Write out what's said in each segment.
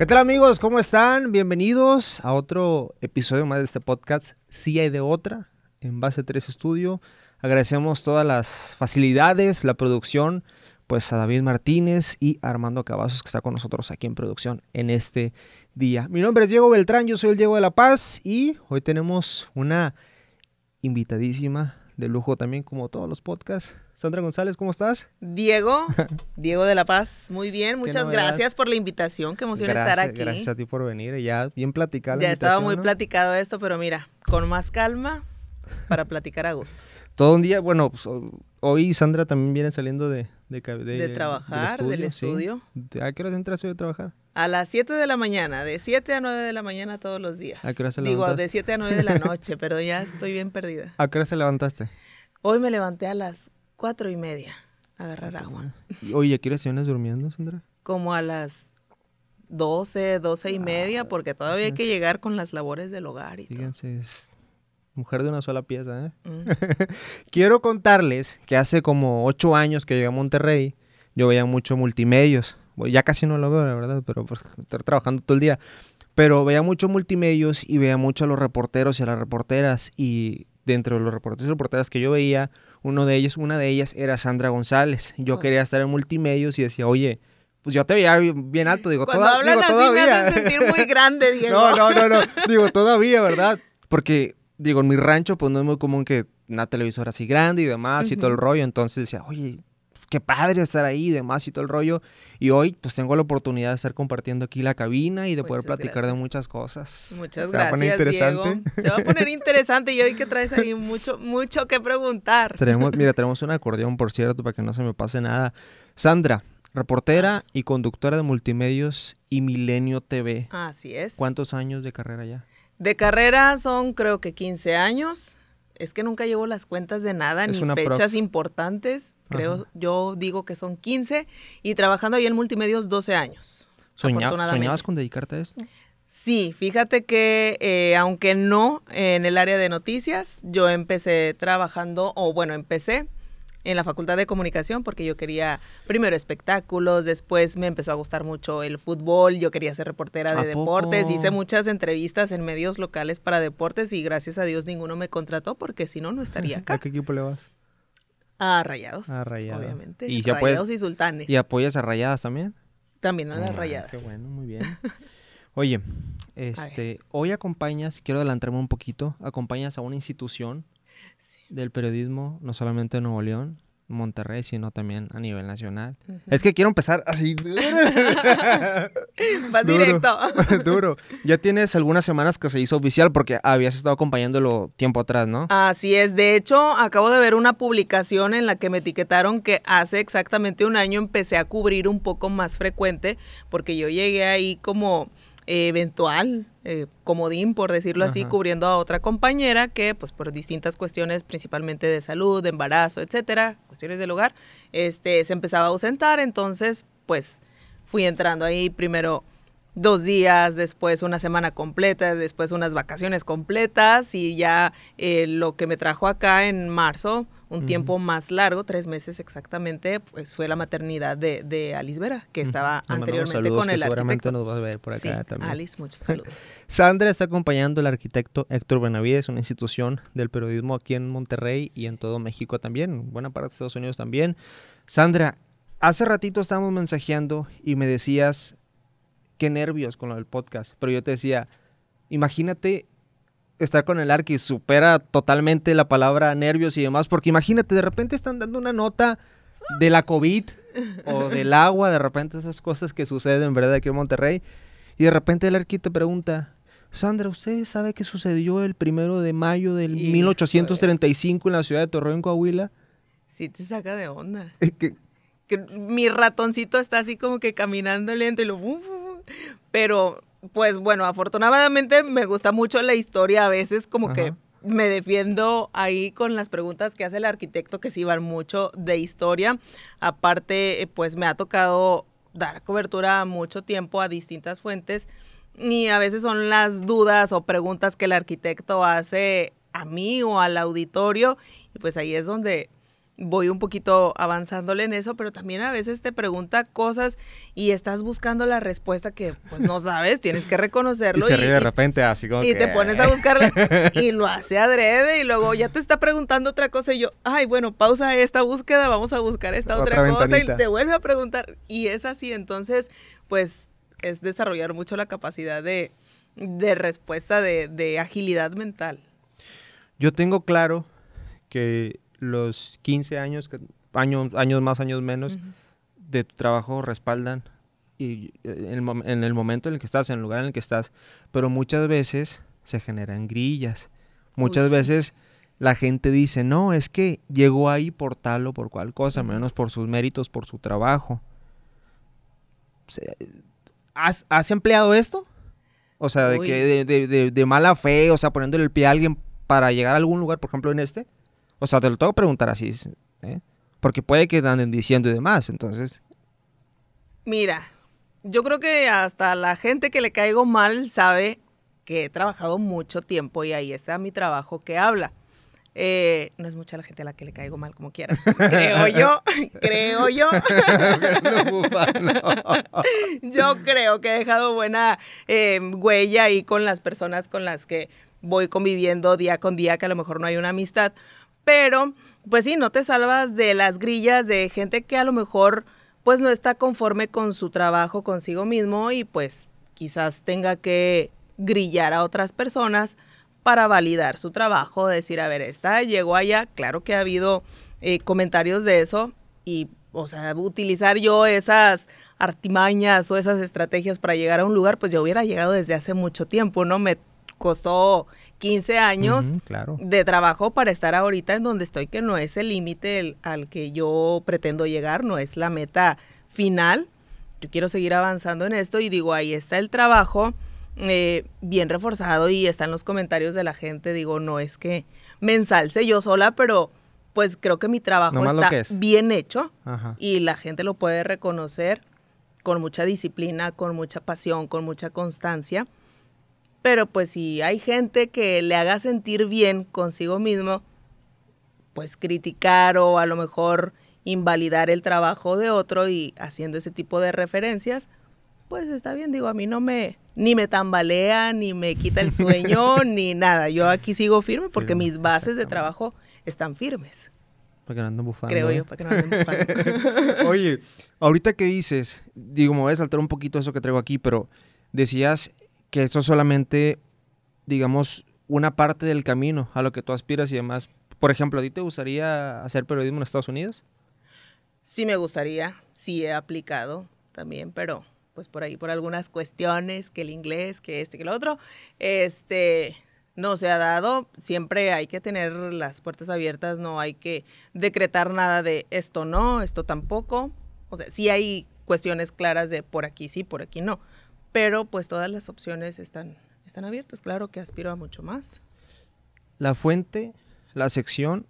¿Qué tal amigos? ¿Cómo están? Bienvenidos a otro episodio más de este podcast. Sí hay de otra, en Base 3 Estudio. Agradecemos todas las facilidades, la producción, pues a David Martínez y Armando Cavazos que está con nosotros aquí en producción en este día. Mi nombre es Diego Beltrán, yo soy el Diego de la Paz y hoy tenemos una invitadísima de lujo también como todos los podcasts. Sandra González, ¿cómo estás? Diego, Diego de la Paz, muy bien, muchas gracias por la invitación, qué emoción estar aquí. Gracias a ti por venir, ya bien platicado. Ya estaba muy platicado esto, pero mira, con más calma para platicar a gusto. Todo un día, bueno, pues, hoy Sandra también viene saliendo de... De, de, trabajar, del estudio. ¿A qué hora entras hoy a trabajar? A las 7 de la mañana, de 7 a 9 de la mañana todos los días. ¿A qué hora se Digo, de 7 a 9 de la noche, pero ya estoy bien perdida. ¿A qué hora se levantaste? Hoy me levanté a las 4 y media agarrar agua. Oye, ¿a qué hora durmiendo, Sandra? Como a las 12, 12 y media, porque todavía hay que llegar con las labores del hogar y Fíjense, mujer de una sola pieza, ¿eh? Mm. Quiero contarles que hace como 8 años que llegué a Monterrey, yo veía mucho multimedios ya casi no lo veo, la verdad, pero por pues, estar trabajando todo el día. Pero veía mucho multimedios y veía mucho a los reporteros y a las reporteras. Y dentro de los reporteros y reporteras que yo veía, uno de ellos, una de ellas era Sandra González. Yo oh. quería estar en multimedios y decía, oye, pues yo te veía bien alto, digo, Cuando hablan así todavía. Me hacen sentir muy grande, Diego. no, no, no, no, digo, todavía, ¿verdad? Porque, digo, en mi rancho, pues no es muy común que una televisora así grande y demás y todo el rollo. Entonces decía, oye, qué padre estar ahí y demás y todo el rollo. Y hoy pues tengo la oportunidad de estar compartiendo aquí la cabina y de poder platicar de muchas cosas. Muchas gracias. Va a poner interesante. Se va a poner interesante y hoy que traes ahí mucho, mucho que preguntar. Tenemos, mira, tenemos un acordeón, por cierto, para que no se me pase nada. Sandra, reportera y conductora de multimedios y Milenio TV. Así es. ¿Cuántos años de carrera ya? De carrera son creo que 15 años. Es que nunca llevo las cuentas de nada, ni fechas importantes creo, yo digo que son 15 y trabajando ahí en multimedios 12 años. ¿Soñabas con dedicarte a esto? Sí, fíjate que eh, aunque no en el área de noticias, yo empecé trabajando, o bueno, empecé en la Facultad de Comunicación porque yo quería primero espectáculos, después me empezó a gustar mucho el fútbol, yo quería ser reportera de deportes, hice muchas entrevistas en medios locales para deportes y gracias a Dios ninguno me contrató porque si no, no estaría acá. ¿A qué equipo le vas? A Rayados. A Rayados. Obviamente. ¿Y rayados y Sultanes. ¿Y apoyas a Rayadas también? También a las Rayadas. Qué bueno, muy bien. Oye, este, hoy acompañas, quiero adelantarme un poquito, acompañas a una institución del periodismo, no solamente de Nuevo León, Monterrey, sino también a nivel nacional. Es que quiero empezar así. Vas directo. duro. Ya tienes algunas semanas que se hizo oficial porque habías estado acompañándolo tiempo atrás, ¿no? Así es. De hecho, acabo de ver una publicación en la que me etiquetaron que hace exactamente un año empecé a cubrir un poco más frecuente porque yo llegué ahí como eventual, eh, comodín, por decirlo así, cubriendo a otra compañera que, pues, por distintas cuestiones, principalmente de salud, de embarazo, etcétera, cuestiones del hogar, este, se empezaba a ausentar. Entonces, pues, fui entrando ahí primero dos días, después una semana completa, después unas vacaciones completas y ya eh, lo que me trajo acá en marzo un tiempo más largo, tres meses exactamente, pues fue la maternidad de, de Alice Vera, que estaba anteriormente con el seguramente nos vas a ver por acá también. Alice, muchos saludos. Sandra está acompañando al arquitecto Héctor Benavides, una institución del periodismo aquí en Monterrey y en todo México también, buena parte de Estados Unidos también. Sandra, hace ratito estábamos mensajeando y me decías qué nervios con lo del podcast, pero yo te decía, imagínate estar con el Arqui supera totalmente la palabra nervios y demás, porque imagínate, de repente están dando una nota de la COVID o del agua, de repente esas cosas que suceden, ¿verdad? Aquí en Monterrey, y de repente el Arqui te pregunta, Sandra, ¿usted sabe qué sucedió el primero de mayo del 1835 en la ciudad de Torreón, Coahuila? Sí, te saca de onda. que, mi ratoncito está así como que caminando lento y lo... Pero pues bueno, afortunadamente me gusta mucho la historia, a veces como que me defiendo ahí con las preguntas que hace el arquitecto que sí van mucho de historia. Aparte, pues me ha tocado dar cobertura mucho tiempo a distintas fuentes y a veces son las dudas o preguntas que el arquitecto hace a mí o al auditorio y pues ahí es donde voy un poquito avanzándole en eso, pero también a veces te pregunta cosas y estás buscando la respuesta que pues no sabes, tienes que reconocerlo. Y se ríe de repente así como Y que- te pones a buscarla y lo hace adrede y luego ya te está preguntando otra cosa y yo, ay, bueno, pausa esta búsqueda, vamos a buscar esta otra, Otra cosa ventanita. y te vuelve a preguntar y es así, entonces pues es desarrollar mucho la capacidad de, de respuesta, de, de agilidad mental. Yo tengo claro que los 15 años, que, años, años más, años menos, de tu trabajo respaldan y eh, en el, mom- en el momento en el que estás, en el lugar en el que estás, pero muchas veces se generan grillas. Muchas Uy. veces la gente dice, no, es que llegó ahí por tal o por cual cosa, menos por sus méritos, por su trabajo. ¿Has, has empleado esto? O sea, de que de, de- de- de mala fe, o sea, poniéndole el pie a alguien para llegar a algún lugar, por ejemplo, en este. O sea, te lo tengo que preguntar así, ¿eh? Porque puede que anden diciendo y demás, entonces... Mira, yo creo que hasta la gente que le caigo mal sabe que he trabajado mucho tiempo y ahí está mi trabajo que habla. Eh, no es mucha la gente a la que le caigo mal como quiera. Creo yo, creo yo. Yo creo que he dejado buena eh, huella ahí con las personas con las que voy conviviendo día con día, que a lo mejor no hay una amistad. Pero, pues sí, no te salvas de las grillas de gente que a lo mejor pues no está conforme con su trabajo consigo mismo y pues quizás tenga que grillar a otras personas para validar su trabajo, decir, a ver, esta llegó allá, claro que ha habido eh, comentarios de eso y, o sea, utilizar yo esas artimañas o esas estrategias para llegar a un lugar, pues yo hubiera llegado desde hace mucho tiempo, ¿no? Me costó 15 años claro. de trabajo para estar ahorita en donde estoy, que no es el límite al que yo pretendo llegar, no es la meta final. Yo quiero seguir avanzando en esto y digo, ahí está el trabajo eh, bien reforzado y están los comentarios de la gente. Digo, no es que me ensalce yo sola, pero pues creo que mi trabajo Nomás está es. bien hecho Ajá. y la gente lo puede reconocer con mucha disciplina, con mucha pasión, con mucha constancia. Pero pues si hay gente que le haga sentir bien consigo mismo, pues criticar o a lo mejor invalidar el trabajo de otro y haciendo ese tipo de referencias, pues está bien, digo, a mí no me, ni me tambalea, ni me quita el sueño, ni nada. Yo aquí sigo firme porque Firme, mis bases de trabajo están firmes, Para que no anden bufando. creo ¿eh? yo, para que no anden bufando. Oye, ahorita que dices, digo, me voy a saltar un poquito eso que traigo aquí, pero decías que esto es solamente, digamos, una parte del camino a lo que tú aspiras y demás. Por ejemplo, ¿a ti te gustaría hacer periodismo en Estados Unidos? Sí me gustaría, sí he aplicado también, pero pues por ahí por algunas cuestiones, que el inglés, que este, que lo otro, este no se ha dado. Siempre hay que tener las puertas abiertas, no hay que decretar nada de esto no, esto tampoco. O sea, sí hay cuestiones claras de por aquí sí, por aquí no, pero pues todas las opciones están están abiertas. Claro que aspiro a mucho más. ¿La fuente, la sección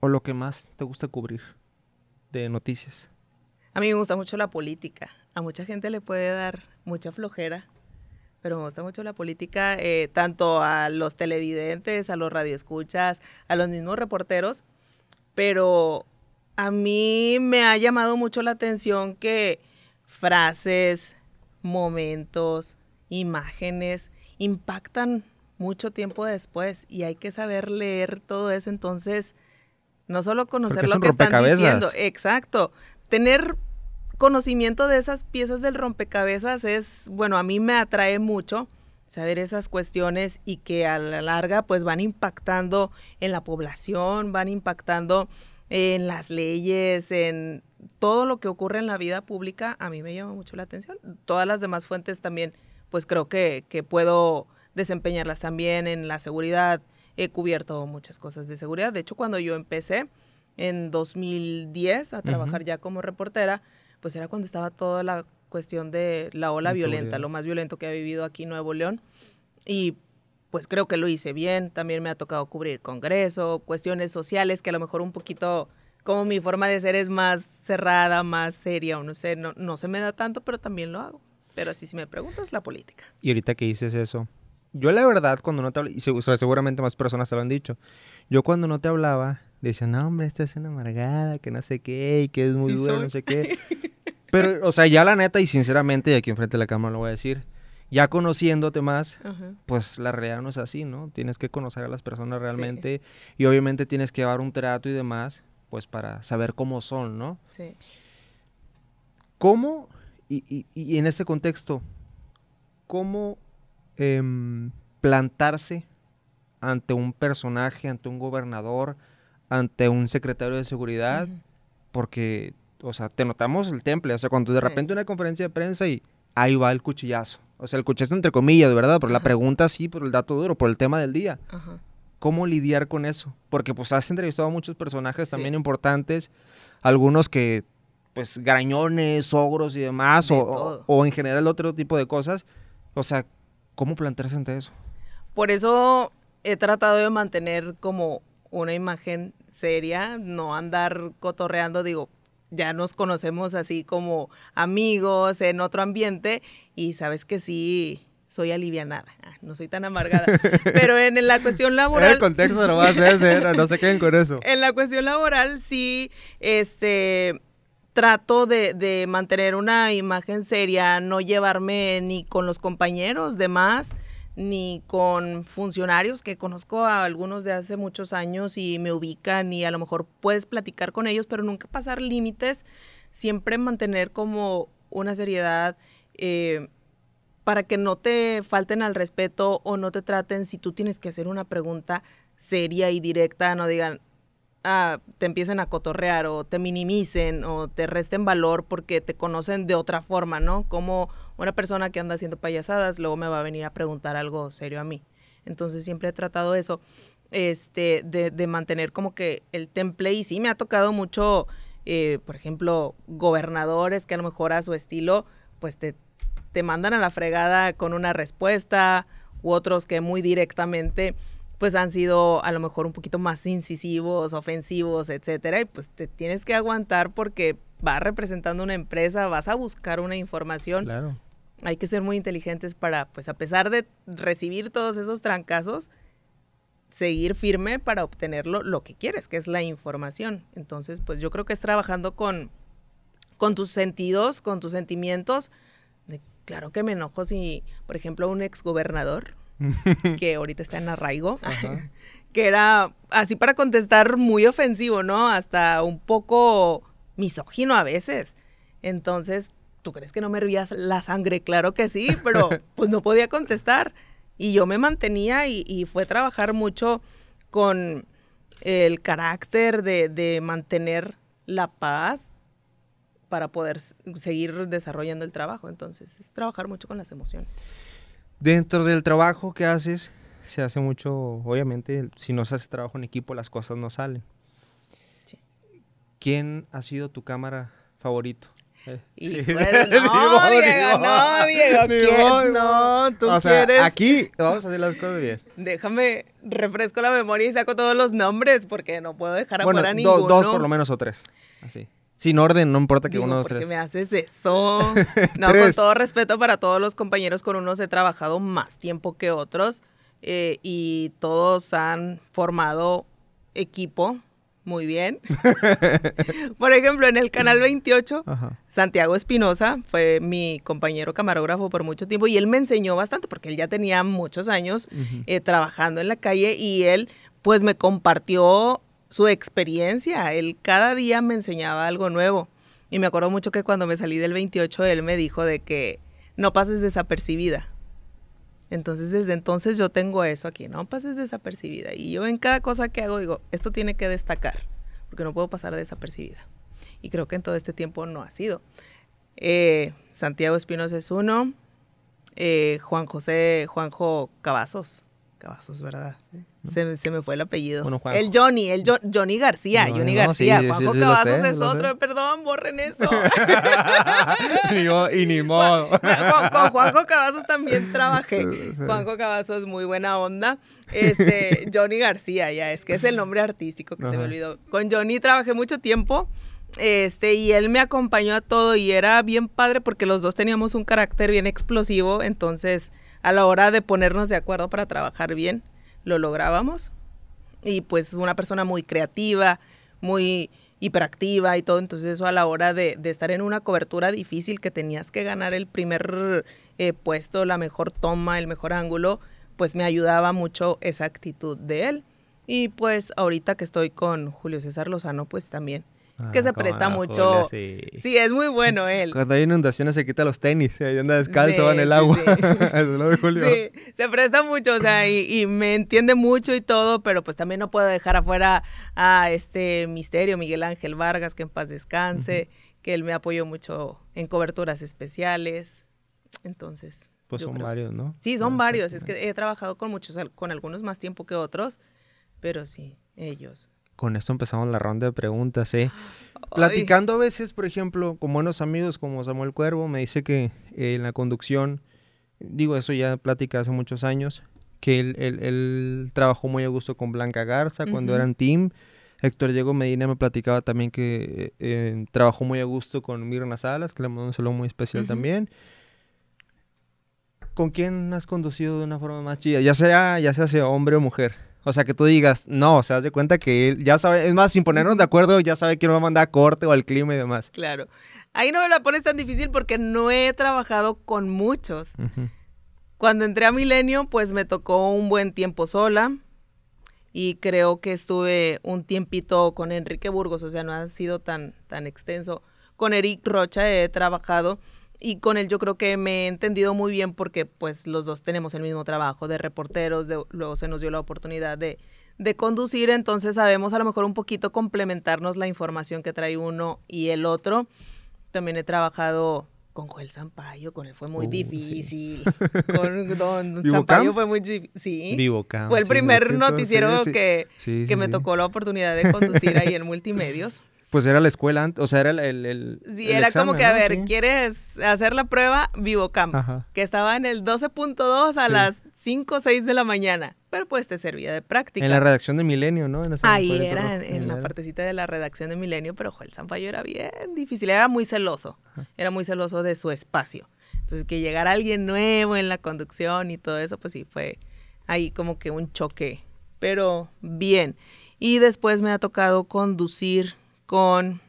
o lo que más te gusta cubrir de noticias? A mí me gusta mucho la política. A mucha gente le puede dar mucha flojera, pero me gusta mucho la política, eh, tanto a los televidentes, a los radioescuchas, a los mismos reporteros. Pero a mí me ha llamado mucho la atención que frases, momentos, imágenes impactan mucho tiempo después y hay que saber leer todo eso. Entonces, no solo conocer lo que están diciendo, exacto, tener conocimiento de esas piezas del rompecabezas es, bueno, a mí me atrae mucho saber esas cuestiones y que a la larga pues van impactando en la población, van impactando en las leyes, en todo lo que ocurre en la vida pública, a mí me llama mucho la atención. Todas las demás fuentes también, pues creo que, que puedo desempeñarlas también en la seguridad. He cubierto muchas cosas de seguridad. De hecho, cuando yo empecé en 2010 a trabajar ya como reportera, pues era cuando estaba toda la cuestión de la ola violenta, lo más violento que ha vivido aquí Nuevo León. Y pues creo que lo hice bien. También me ha tocado cubrir Congreso, cuestiones sociales que a lo mejor un poquito, como mi forma de ser es más cerrada, más seria, o no sé, no, no se me da tanto, pero también lo hago. Pero así si me preguntas, la política. Y ahorita que dices eso, yo la verdad cuando no te hablaba, y segu- seguramente más personas te lo han dicho, yo cuando no te hablaba, Decían, no, hombre, esta es una amargada, que no sé qué, y que es muy dura, no sé qué. Pero, o sea, ya la neta, y sinceramente, y aquí enfrente de la cámara lo voy a decir, ya conociéndote más, pues la realidad no es así, ¿no? Tienes que conocer a las personas realmente y obviamente tienes que llevar un trato y demás, pues para saber cómo son, ¿no? Sí. ¿Cómo, y, y, en este contexto, cómo em, plantarse ante un personaje, ante un gobernador, ante un secretario de seguridad? Porque, o sea, te notamos el temple, o sea, cuando de repente una conferencia de prensa y ahí va el cuchillazo. O sea, el cuchillazo entre comillas, ¿verdad? Por la pregunta sí, por el dato duro, por el tema del día. ¿Cómo lidiar con eso? Porque pues has entrevistado a muchos personajes también importantes, algunos que pues grañones, ogros y demás, o, o, en general otro tipo de cosas. O sea, ¿cómo plantearse ante eso? Por eso he tratado de mantener como una imagen seria, no andar cotorreando, digo, ya nos conocemos así como amigos en otro ambiente y sabes que sí soy alivianada, ah, no soy tan amargada, pero en, la cuestión laboral... el contexto no va a ser, no se queden con eso. En la cuestión laboral sí, este, trato de, de mantener una imagen seria, no llevarme ni con los compañeros de más, ni con funcionarios que conozco a algunos de hace muchos años y me ubican y a lo mejor puedes platicar con ellos, pero nunca pasar límites, siempre mantener como una seriedad eh, para que no te falten al respeto o no te traten si tú tienes que hacer una pregunta seria y directa, no digan, ah, te empiecen a cotorrear o te minimicen o te resten valor porque te conocen de otra forma, ¿no? Como una persona que anda haciendo payasadas luego me va a venir a preguntar algo serio a mí. Entonces siempre he tratado eso, este, de, mantener como que el temple y sí me ha tocado mucho, eh, por ejemplo, gobernadores que a lo mejor a su estilo, pues te, te mandan a la fregada con una respuesta u otros que muy directamente pues han sido a lo mejor un poquito más incisivos, ofensivos, etcétera, y pues te tienes que aguantar porque vas representando una empresa, vas a buscar una información. Claro hay que ser muy inteligentes para, pues a pesar de recibir todos esos trancazos, seguir firme para obtenerlo lo que quieres, que es la información. Entonces, pues yo creo que es trabajando con, con tus sentidos, con tus sentimientos. Claro que me enojo si, por ejemplo, un exgobernador, que ahorita está en arraigo, que era así para contestar muy ofensivo, ¿no? Hasta un poco misógino a veces. Entonces, ¿tú crees que no me hervías la sangre? Claro que sí, pero pues no podía contestar. Y yo me mantenía y, fue trabajar mucho con el carácter de, mantener la paz para poder seguir desarrollando el trabajo. Entonces, es trabajar mucho con las emociones. Dentro del trabajo que haces, se hace mucho, obviamente, si no se hace trabajo en equipo, las cosas no salen. Sí. ¿Quién ha sido tu cámara favorito? Y no, Diego, no, Diego, ¿quién? No, tú o sea, quieres. Aquí vamos a hacer las cosas bien. Déjame, refresco la memoria y saco todos los nombres porque no puedo dejar afuera ninguno. dos por lo menos o tres. Así. Sin orden, no importa que uno, dos, tres. ¿Por qué me haces eso? no, con todo respeto para todos los compañeros, con unos he trabajado más tiempo que otros eh, y todos han formado equipo muy bien. Por ejemplo, en el canal 28, Santiago Espinosa fue mi compañero camarógrafo por mucho tiempo y él me enseñó bastante porque él ya tenía muchos años eh, trabajando en la calle y él pues me compartió su experiencia. Él cada día me enseñaba algo nuevo. Y me acuerdo mucho que cuando me salí del 28, él me dijo de que no pases desapercibida. Entonces, desde entonces yo tengo eso aquí, no pases desapercibida. Y yo en cada cosa que hago digo, esto tiene que destacar, porque no puedo pasar desapercibida. Y creo que en todo este tiempo no ha sido. Eh, Santiago Espinosa es uno, eh, Juan José, Juanjo Cavazos, Cavazos, ¿verdad? Se, se, me fue el apellido. el Johnny, el Johnny García, Johnny García. Juanjo Cavazos es otro, perdón, borren esto. y ni modo. Con, Juanjo Cavazos también trabajé. Juanjo Cavazos, muy buena onda. Este, Johnny García, ya, es que es el nombre artístico que se me olvidó. Con Johnny trabajé mucho tiempo. Este, y él me acompañó a todo y era bien padre porque los dos teníamos un carácter bien explosivo, entonces a la hora de ponernos de acuerdo para trabajar bien, lo lográbamos. y pues una persona muy creativa, muy hiperactiva y todo, entonces eso a la hora de, de estar en una cobertura difícil que tenías que ganar el primer eh, puesto, la mejor toma, el mejor ángulo, pues me ayudaba mucho esa actitud de él. Y pues ahorita que estoy con Julio César Lozano, pues también que Ah, se cómo presta no, mucho. Julia, sí. Sí, es muy bueno él. Cuando hay inundaciones se quita los tenis, ahí anda descalzo, Sí, va en el agua. sí. Eso es lo de Julio. Sí, se presta mucho, o sea, y, y me entiende mucho y todo, pero pues también no puedo dejar afuera a este misterio, Miguel Ángel Vargas, que en paz descanse, que él me apoyó mucho en coberturas especiales. Entonces. Pues son creo- varios, ¿no? Sí, son varios. Es que he trabajado con muchos, con algunos más tiempo que otros, pero sí, ellos. Con esto empezamos la ronda de preguntas, ¿eh? Platicando a veces, por ejemplo, con buenos amigos como Samuel Cuervo, me dice que eh, en la conducción, digo eso ya plática hace muchos años, que él, él- él trabajó muy a gusto con Blanca Garza cuando eran team. Héctor Diego Medina me platicaba también que eh, trabajó muy a gusto con Mirna Salas, que le mandó un saludo muy especial también. ¿Con quién has conducido de una forma más chida? Ya sea, ya sea sea hombre o mujer. O sea, que tú digas, no, o sea, haz de cuenta que él ya sabe, es más, sin ponernos de acuerdo, ya sabe quién va a mandar a corte o al clima y demás. Claro. Ahí no me la pones tan difícil porque no he trabajado con muchos. Cuando entré a Milenio, pues me tocó un buen tiempo sola y creo que estuve un tiempito con Enrique Burgos, o sea, no ha sido tan, tan extenso. Con Eric Rocha he trabajado y con él yo creo que me he entendido muy bien porque pues los dos tenemos el mismo trabajo de reporteros, de- luego se nos dio la oportunidad de, de conducir, entonces sabemos a lo mejor un poquito complementarnos la información que trae uno y el otro. También he trabajado con Joel Sampaio, con él fue muy Uh, sí. difícil. Con Don. Sampaio fue muy difícil. Sí. Vivocam, Fue el primer noticiero sí, que, que me tocó la oportunidad de conducir ahí en multimedios. Pues era la escuela, ant- o sea, era el, el, el- Sí, el era como examen, que, a ¿no? ver, Sí. ¿quieres hacer la prueba? Vivocam, Ajá. que estaba en el 12.2 a Sí. las 5 o 6 de la mañana, pero pues te servía de práctica. En la redacción de Milenio, ¿no? En esa Ahí era, en, en la era. partecita de la redacción de Milenio, pero Joel Sampaio era bien difícil, era muy celoso, era muy celoso de su espacio. Entonces, que llegara alguien nuevo en la conducción y todo eso, pues sí, fue ahí como que un choque, pero bien. Y después me ha tocado conducir con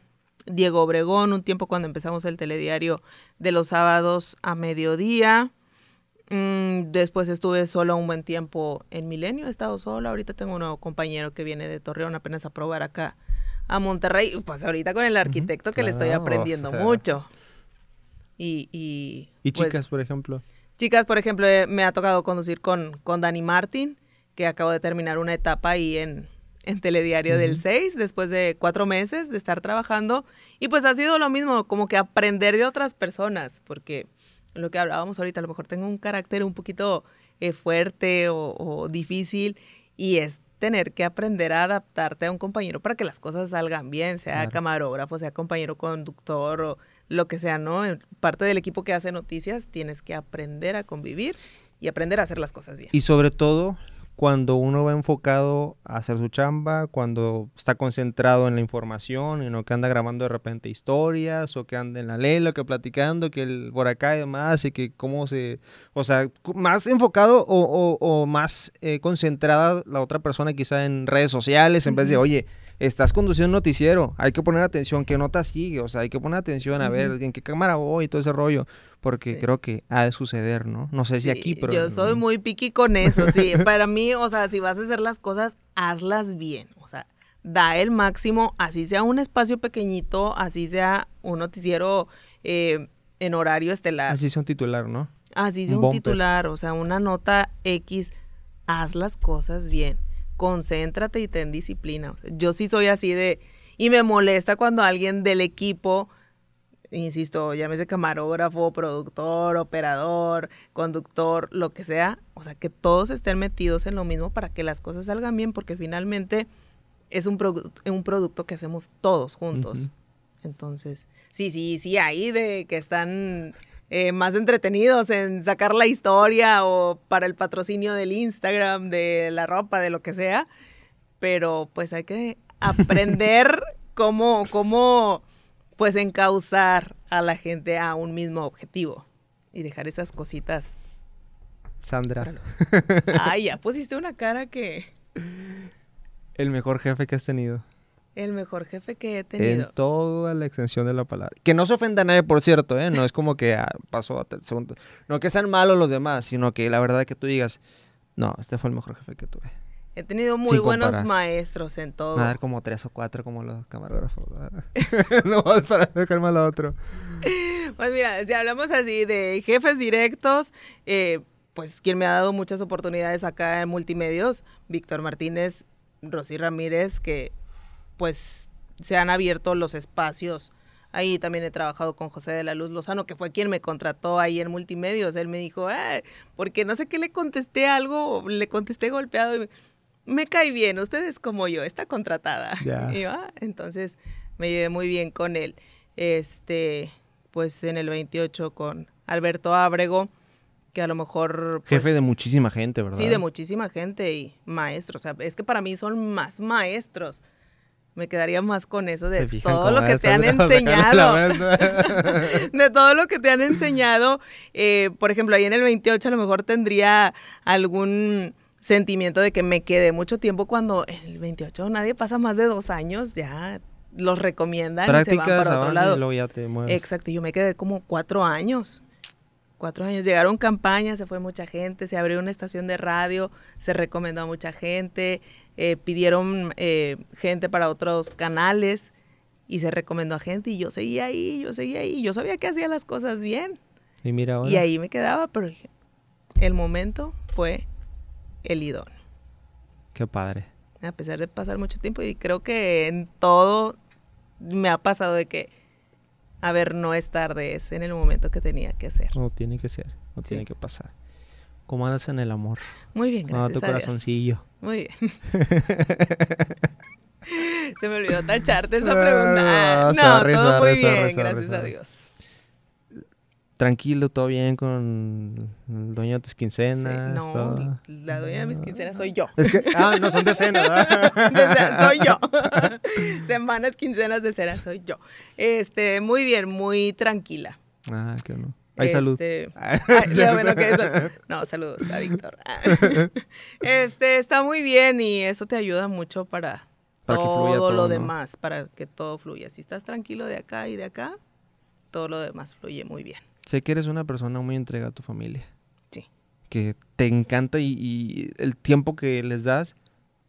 Diego Obregón, un tiempo cuando empezamos el telediario de los sábados a mediodía. Mm, después estuve solo un buen tiempo en Milenio, he estado sola. Ahorita tengo un nuevo compañero que viene de Torreón apenas a probar acá a Monterrey. Pues ahorita con el arquitecto que le estoy o aprendiendo sea. mucho. Y, y, Y pues, chicas, por ejemplo. Chicas, por ejemplo, eh, me ha tocado conducir con, con Dani Martin, que acabo de terminar una etapa ahí en, en Telediario del Ujú. 6, después de cuatro meses de estar trabajando. Y pues ha sido lo mismo, como que aprender de otras personas, porque lo que hablábamos ahorita, a lo mejor tengo un carácter un poquito eh, fuerte o, o difícil, y es tener que aprender a adaptarte a un compañero para que las cosas salgan bien, sea Claro. camarógrafo, sea compañero conductor o lo que sea, ¿no? Parte del equipo que hace noticias tienes que aprender a convivir y aprender a hacer las cosas bien. Y sobre todo, cuando uno va enfocado a hacer su chamba, cuando está concentrado en la información y no que anda grabando de repente historias o que anda en la lela, que platicando, que el por acá y demás, y que cómo se, o sea, más enfocado o, o- o más eh, concentrada la otra persona quizá en redes sociales, en vez de, oye, estás conduciendo un noticiero, hay que poner atención, qué nota sigue, o sea, hay que poner atención a ver en qué cámara voy y todo ese rollo, porque Sí. creo que ha de suceder, ¿no? No sé si aquí, pero... Yo soy muy piqui con eso, sí. Para mí, o sea, si vas a hacer las cosas, hazlas bien. O sea, da el máximo, así sea un espacio pequeñito, así sea un noticiero eh, en horario estelar. Así sea un titular, ¿no? Así sea Un titular, o sea, una nota X, haz las cosas bien, concéntrate y ten disciplina. Yo sí soy así de, y me molesta cuando alguien del equipo, insisto, llámese camarógrafo, productor, operador, conductor, lo que sea, o sea, que todos estén metidos en lo mismo para que las cosas salgan bien, porque finalmente es un, produ- un producto que hacemos todos juntos. Entonces, sí, sí, sí, ahí de que están eh, más entretenidos en sacar la historia o para el patrocinio del Instagram, de la ropa, de lo que sea. Pero pues hay que aprender cómo, cómo pues encauzar a la gente a un mismo objetivo y dejar esas cositas. Sandra. Ay, ya pusiste una cara que... El mejor jefe que has tenido. El mejor jefe que he tenido. En toda la extensión de la palabra. Que no se ofenda a nadie, por cierto, ¿eh? No es como que ah, pasó a segundo. No que sean malos los demás, sino que la verdad que tú digas, no, este fue el mejor jefe que tuve. He tenido muy buenos maestros en todo. A dar como tres o cuatro como los camarógrafos. no, para dejarme a otro. Pues mira, si hablamos así de jefes directos, eh, pues quien me ha dado muchas oportunidades acá en Multimedios, Víctor Martínez, Rosy Ramírez, que pues se han abierto los espacios. Ahí también he trabajado con José de la Luz Lozano, que fue quien me contrató ahí en Multimedios. Él me dijo, porque no sé qué le contesté algo, le contesté golpeado y me, me cae bien, usted es como yo, está contratada. Y ah, entonces me llevé muy bien con él. Este, pues en el 28 con Alberto Ábrego, que a lo mejor... Jefe pues de muchísima gente, ¿verdad? Sí, de muchísima gente y maestros. O sea, es que para mí son más maestros. Me quedaría más con eso de todo lo que te han enseñado. de todo lo que te han enseñado. Eh, por ejemplo, ahí en el 28 a lo mejor tendría algún sentimiento de que me quedé mucho tiempo cuando en el 28 nadie pasa más de dos años, ya los recomiendan y se van para otro lado. ya te Exacto, yo me quedé como cuatro años. Cuatro años. Llegaron campañas, se fue mucha gente, se abrió una estación de radio, se recomendó a mucha gente, eh, pidieron eh, gente para otros canales y se recomendó a gente y yo seguía ahí, yo seguía ahí, yo sabía que hacía las cosas bien. Y mira ahora. Y ahí me quedaba, pero el momento fue el idón. Qué padre. A pesar de pasar mucho tiempo y creo que en todo me ha pasado de que, a ver, no es tarde, es en el momento que tenía que ser. No tiene que ser, no tiene que pasar. ¿Cómo andas en el amor? Muy bien, gracias. tu corazoncillo. Muy bien. Se me olvidó tacharte esa pregunta. No, todo muy bien, gracias a Dios tranquilo, todo bien con el dueño de tus quincenas. no, la dueña de mis quincenas soy yo. Es que, ah, no son decenas, ¿verdad? soy yo. Semanas, quincenas de cera, soy yo. Este, muy bien, muy tranquila. Ah, qué Hay salud. Este, bueno, que no, saludos a Víctor. Este, está muy bien y eso te ayuda mucho para, todo, lo demás, para que todo fluya. Si estás tranquilo de acá y de acá, todo lo demás fluye muy bien. Sé que eres una persona muy entregada a tu familia. Sí. Que te encanta y, el tiempo que les das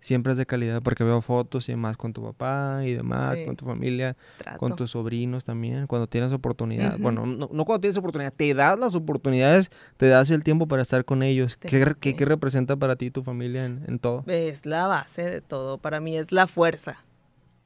siempre es de calidad porque veo fotos y demás con tu papá y demás, con tu familia, con tus sobrinos también, cuando tienes oportunidad. Bueno, no, cuando tienes oportunidad, te das las oportunidades, te das el tiempo para estar con ellos. ¿Qué, ¿Qué, representa para ti tu familia en, en todo? Es la base de todo, para mí es la fuerza.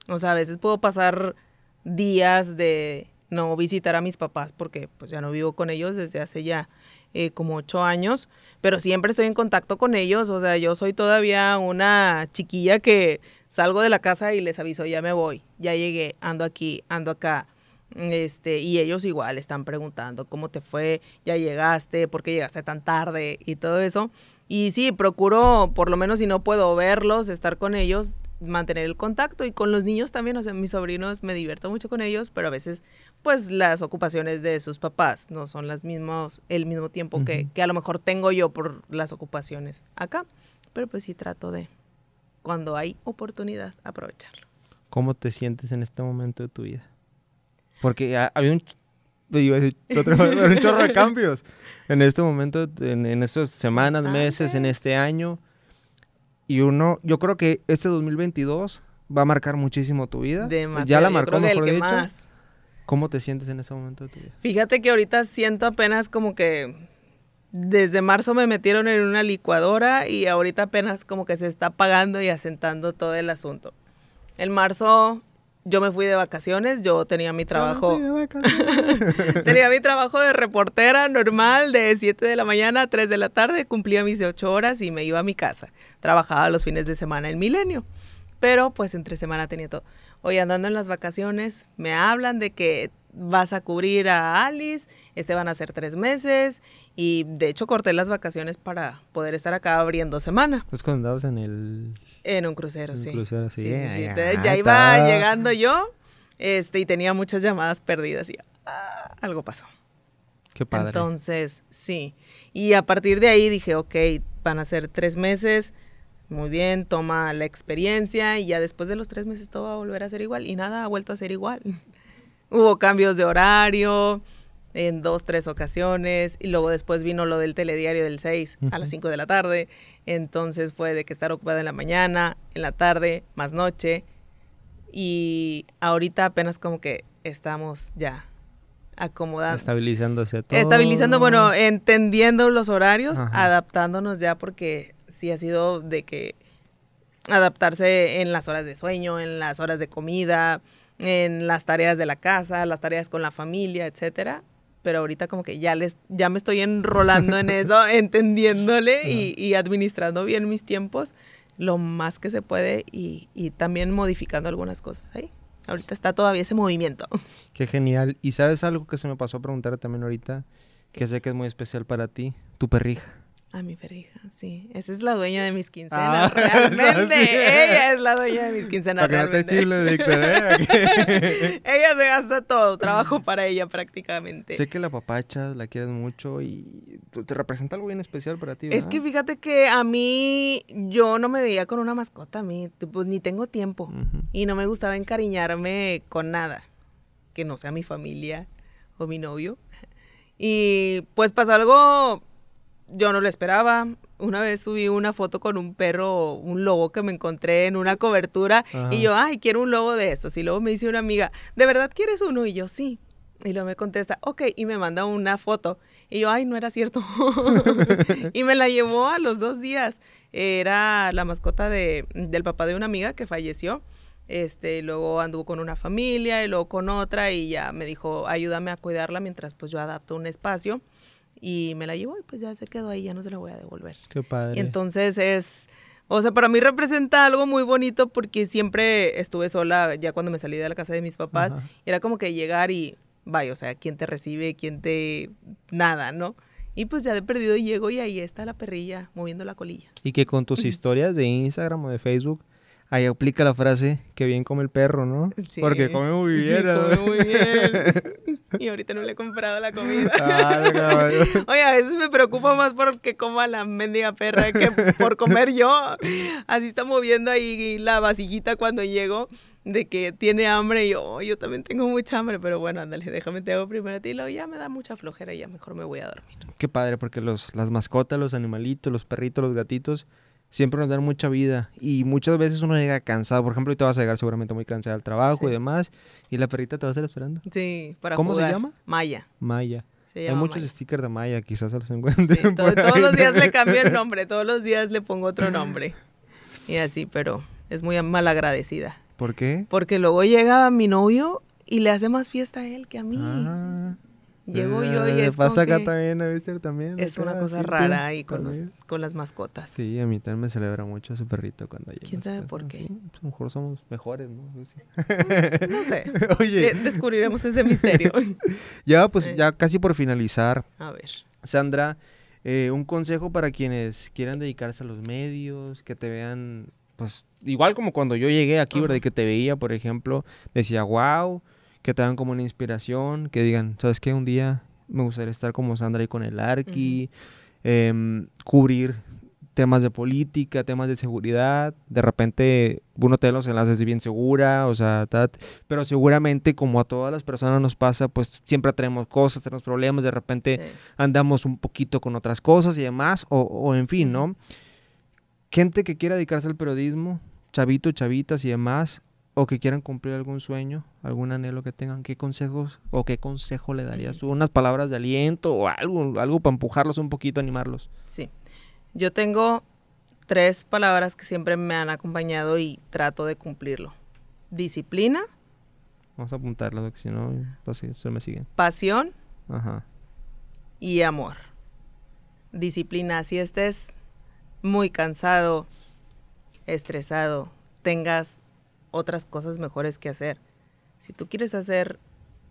O sea, a veces puedo pasar días de no visitar a mis papás porque pues ya no vivo con ellos desde hace ya eh, como ocho años, pero siempre estoy en contacto con ellos, o sea, yo soy todavía una chiquilla que salgo de la casa y les aviso, ya me voy, ya llegué, ando aquí, ando acá. Este, y ellos igual están preguntando cómo te fue, ya llegaste, por qué llegaste tan tarde y todo eso. Y sí, procuro, por lo menos si no puedo verlos, estar con ellos, mantener el contacto y con los niños también, o sea, mis sobrinos me divierto mucho con ellos, pero a veces pues las ocupaciones de sus papás no son las mismas, el mismo tiempo que, que, a lo mejor tengo yo por las ocupaciones acá, pero pues sí trato de, cuando hay oportunidad, aprovecharlo. ¿Cómo te sientes en este momento de tu vida? Porque había un, un chorro de cambios en este momento, en, en estas semanas, meses, en este año. Y uno, yo creo que este 2022 va a marcar muchísimo tu vida. Ya la marcó, mejor dicho. Más. ¿Cómo te sientes en ese momento de tu vida? Fíjate que ahorita siento apenas como que desde marzo me metieron en una licuadora y ahorita apenas como que se está apagando y asentando todo el asunto. En marzo yo me fui de vacaciones, yo tenía mi trabajo. tenía mi trabajo de reportera normal de 7 de la mañana a 3 de la tarde, cumplía mis 8 horas y me iba a mi casa. Trabajaba los fines de semana en Milenio, pero pues entre semana tenía todo. Hoy andando en las vacaciones, me hablan de que vas a cubrir a Alice, este van a ser tres meses y de hecho corté las vacaciones para poder estar acá abriendo semana. Pues cuando andabas en el... En un crucero, en sí. Un crucero, sí. ya iba llegando yo este, y tenía muchas llamadas perdidas y ah, algo pasó. Qué padre. Entonces, sí. Y a partir de ahí dije, ok, van a ser tres meses, muy bien, toma la experiencia y ya después de los tres meses todo va a volver a ser igual y nada ha vuelto a ser igual. Hubo cambios de horario en dos, tres ocasiones y luego después vino lo del telediario del 6 a las 5 de la tarde. Entonces fue de que estar ocupada en la mañana, en la tarde, más noche. Y ahorita apenas como que estamos ya acomodando. Estabilizándose todo. Estabilizando, bueno, entendiendo los horarios, adaptándonos ya porque sí ha sido de que adaptarse en las horas de sueño, en las horas de comida, en las tareas de la casa, las tareas con la familia, etcétera. Pero ahorita como que ya les, ya me estoy enrolando en eso, entendiéndole y, y, administrando bien mis tiempos lo más que se puede y, y también modificando algunas cosas ahí. Ahorita está todavía ese movimiento. Qué genial. ¿Y sabes algo que se me pasó a preguntar también ahorita? Que sé que es muy especial para ti. Tu perrija. A mi perrija, sí. Esa es la dueña de mis quincenas, ah, realmente. Ella es la dueña de mis quincenas, para realmente. Que no te Víctor, ¿eh? ella se gasta todo, trabajo para ella prácticamente. Sé que la papachas, la quieres mucho y te representa algo bien especial para ti, ¿verdad? Es que fíjate que a mí, yo no me veía con una mascota, a mí, pues ni tengo tiempo. Y no me gustaba encariñarme con nada, que no sea mi familia o mi novio. Y pues pasó algo yo no lo esperaba. Una vez subí una foto con un perro, un lobo que me encontré en una cobertura y yo, ay, quiero un lobo de estos. Y luego me dice una amiga, ¿de verdad quieres uno? Y yo, sí. Y luego me contesta, ok, y me manda una foto. Y yo, ay, no era cierto. y me la llevó a los dos días. Era la mascota de, del papá de una amiga que falleció. Este, luego anduvo con una familia y luego con otra y ya me dijo, ayúdame a cuidarla mientras pues yo adapto un espacio y me la llevo y pues ya se quedó ahí, ya no se la voy a devolver. Qué padre. Y entonces es, o sea, para mí representa algo muy bonito porque siempre estuve sola ya cuando me salí de la casa de mis papás. Era como que llegar y, vaya, o sea, quién te recibe, quién te... nada, ¿no? Y pues ya de perdido llego y ahí está la perrilla moviendo la colilla. Y que con tus historias de Instagram o de Facebook Ahí aplica la frase que bien come el perro, ¿no? Sí. Porque come muy bien. Sí, come muy bien. y ahorita no le he comprado la comida. Ah, Oye, a veces me preocupa más porque coma la mendiga perra que por comer yo. Así está moviendo ahí la vasijita cuando llego de que tiene hambre y yo, oh, yo también tengo mucha hambre, pero bueno, ándale, déjame te hago primero a ti, y ya me da mucha flojera y ya mejor me voy a dormir. Qué padre, porque los, las mascotas, los animalitos, los perritos, los gatitos, siempre nos dan mucha vida y muchas veces uno llega cansado. Por ejemplo, y te vas a llegar seguramente muy cansado al trabajo y demás y la perrita te va a estar esperando. Sí, para ¿Cómo se llama? Maya. Maya. Hay muchos stickers de Maya, quizás se los encuentren. Sí, todos los días le cambio el nombre, todos los días le pongo otro nombre. Y así, pero es muy mal agradecida. ¿Por qué? Porque luego llega mi novio y le hace más fiesta a él que a mí. Ah. Llego yo y eh, es pasa acá también, a veces también. Es una cosa rara ahí con, con las mascotas. Sí, a mí también me celebra mucho su perrito cuando llega. ¿Quién sabe por qué? Pues, a lo mejor somos mejores, ¿no? no sé. Oye. Descubriremos ese misterio. ya, pues ya casi por finalizar. A ver. Sandra, eh, un consejo para quienes quieran dedicarse a los medios, que te vean, pues igual como cuando yo llegué aquí, ¿verdad? Y que te veía, por ejemplo, decía, wow que te hagan como una inspiración, que digan, ¿sabes qué? Un día me gustaría estar como Sandra y con el Arqui, em, cubrir temas de política, temas de seguridad, de repente uno te los enlaces bien segura, o sea, pero seguramente como a todas las personas nos pasa, pues siempre tenemos cosas, tenemos problemas, de repente andamos un poquito con otras cosas y demás, o, o en fin, ¿no? Gente que quiera dedicarse al periodismo, chavitos, chavitas y demás, o que quieran cumplir algún sueño, algún anhelo que tengan, ¿qué consejos o qué consejo le darías tú? ¿Unas palabras de aliento o algo, algo para empujarlos un poquito, animarlos? Sí. Yo tengo tres palabras que siempre me han acompañado y trato de cumplirlo. Disciplina. Vamos a apuntarlo, si no, pues se me siguen. Pasión. Ajá. Y amor. Disciplina. Si estés muy cansado, estresado, tengas otras cosas mejores que hacer. Si tú quieres hacer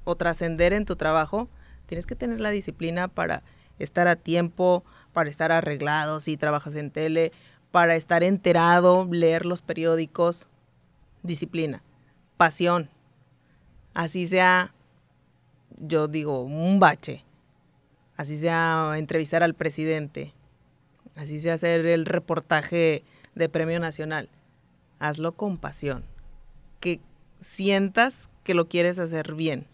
o trascender en tu trabajo, tienes que tener la disciplina para estar a tiempo, para estar arreglado si trabajas en tele, para estar enterado, leer los periódicos. Disciplina, pasión. Así sea, yo digo, un bache. Así sea entrevistar al presidente. Así sea hacer el reportaje de premio nacional. Hazlo con pasión. Que sientas que lo quieres hacer bien.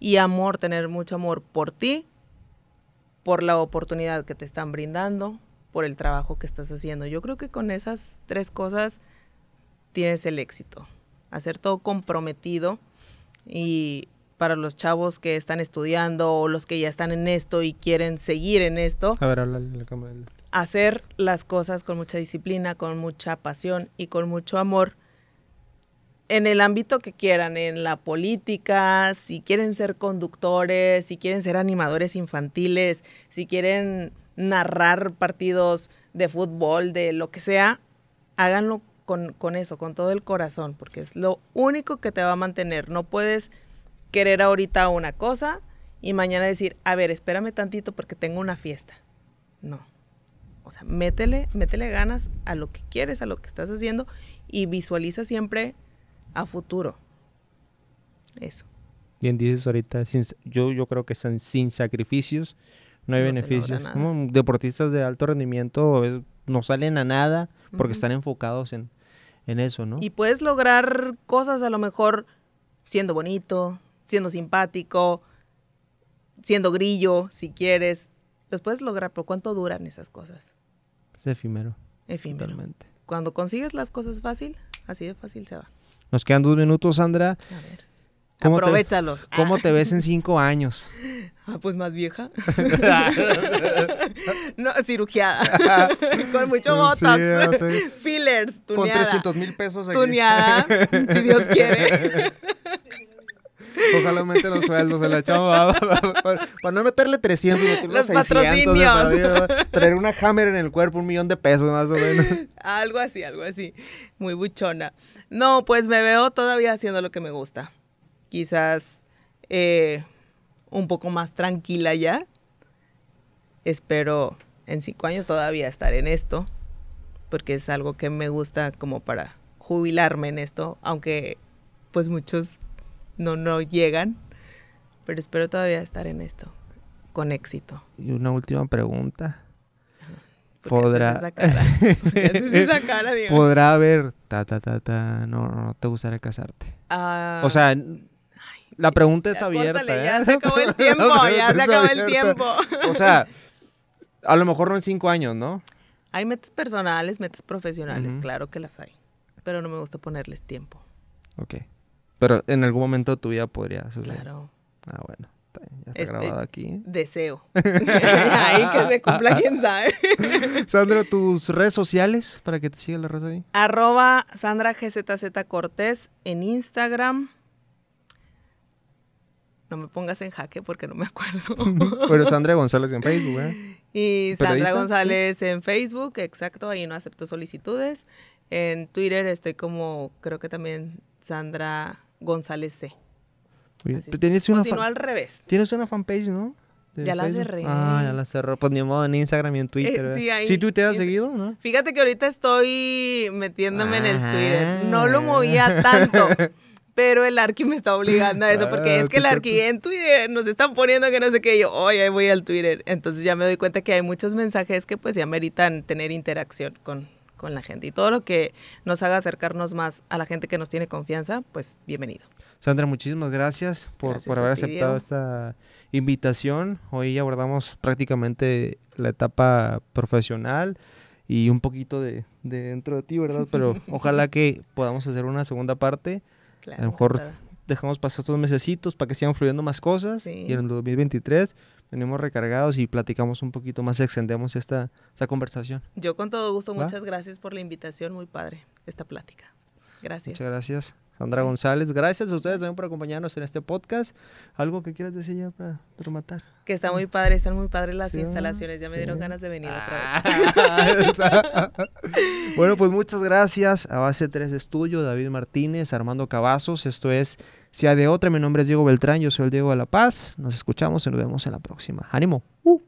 Y amor, tener mucho amor por ti, por la oportunidad que te están brindando, por el trabajo que estás haciendo. Yo creo que con esas tres cosas tienes el éxito. Hacer todo comprometido y para los chavos que están estudiando o los que ya están en esto y quieren seguir en esto. A ver, habla la cámara. Hacer las cosas con mucha disciplina, con mucha pasión y con mucho amor en el ámbito que quieran, en la política, si quieren ser conductores, si quieren ser animadores infantiles, si quieren narrar partidos de fútbol, de lo que sea, háganlo con, con, eso, con todo el corazón, porque es lo único que te va a mantener. No puedes querer ahorita una cosa y mañana decir, a ver, espérame tantito porque tengo una fiesta. No. O sea, métele, métele ganas a lo que quieres, a lo que estás haciendo y visualiza siempre a futuro. Eso. Bien dices ahorita, sin, yo, yo creo que son sin sacrificios no hay no beneficios. Como deportistas de alto rendimiento no salen a nada porque uh -huh. están enfocados en, en eso, ¿no? Y puedes lograr cosas a lo mejor siendo bonito, siendo simpático, siendo grillo, si quieres. Los puedes lograr, pero ¿cuánto duran esas cosas? Es efímero. Efímero. Totalmente. Cuando consigues las cosas fácil, así de fácil se va. Nos quedan dos minutos, Sandra. A ver. ¿Cómo. Te, ¿Cómo te ves en cinco años? Ah, pues más vieja. no, cirugiada. Con mucho botox. Sí, sí. Fillers, tuneada. Con 300 mil pesos aquí. Tuneada, si Dios quiere. Ojalá los sueldos de la. Para, para no meterle 300, meterle los 600. patrocinios. Para, traer una Hammer en el cuerpo, un millón de pesos más o menos. algo así, algo así. Muy buchona. No, pues me veo todavía haciendo lo que me gusta. Quizás eh, un poco más tranquila ya. Espero en cinco años todavía estar en esto, porque es algo que me gusta como para jubilarme en esto, aunque pues muchos no, no llegan, pero espero todavía estar en esto, con éxito. Y una última pregunta. ¿Podrá... Haces esa cara? haces esa cara, ¿Podrá haber, ta, ta, ta, ta, no, no te gustaría casarte? Uh... O sea, la pregunta es ya abierta. Córtale, ¿eh? Ya se acabó el tiempo, ya se acabó el tiempo. O sea, a lo mejor no en cinco años, ¿no? Hay metas personales, metas profesionales, claro que las hay. Pero no me gusta ponerles tiempo. Ok. Pero en algún momento tu vida podría suceder. Claro. Ah, bueno. Ya está Este- grabado aquí. Deseo. Ahí que se cumpla, quién sabe. Sandra, tus redes sociales para que te siga la raza ahí. Arroba Sandra GZZ Cortés en Instagram. No me pongas en jaque porque no me acuerdo. Pero Sandra González en Facebook, ¿eh? Y Sandra ¿Periodista? González en Facebook, exacto, ahí no acepto solicitudes. En Twitter estoy como, creo que también Sandra González C. Oye. Tienes O una, si no, al revés. tienes una fanpage, ¿no? De Ya la Facebook. cerré. Ah, ya la cerró. Pues ni modo en Instagram y en Twitter. sí, ¿verdad? ahí- ¿Sí tuiteas es- seguido, no? Fíjate que ahorita estoy metiéndome en el Ah. Twitter. No lo movía tanto. Pero el Arqui me está obligando a eso, porque Ah, es que el te Arqui en Twitter nos están poniendo que no sé qué, y yo, oye, ahí voy al Twitter. Entonces ya me doy cuenta que hay muchos mensajes que pues ya meritan tener interacción con, con la gente. Y todo lo que nos haga acercarnos más a la gente que nos tiene confianza, pues bienvenido. Sandra, muchísimas gracias por, Gracias por haber aceptado Diego. esta invitación. Hoy abordamos prácticamente la etapa profesional y un poquito de, de dentro de ti, ¿verdad? Pero ojalá que podamos hacer una segunda parte. Claro, A lo mejor. Dejamos pasar estos mesecitos para que sigan fluyendo más cosas. Sí. Y en el 2023 venimos recargados y platicamos un poquito más, extendemos esta, esta conversación. Yo con todo gusto, ¿Va? muchas gracias por la invitación, muy padre esta plática. Gracias. Muchas gracias. Sandra González, gracias a ustedes también por acompañarnos en este podcast. ¿Algo que quieras decir ya para rematar? Que está muy padre, están muy padres las Sí, instalaciones. Ya me dieron ganas de venir otra vez. Ah, bueno, pues muchas gracias a Base 3 Estudio, David Martínez, Armando Cavazos. Esto es Sea de Otra. Mi nombre es Diego Beltrán, yo soy el Diego de la Paz. Nos escuchamos y nos vemos en la próxima. ¡Ánimo! ¡Uh!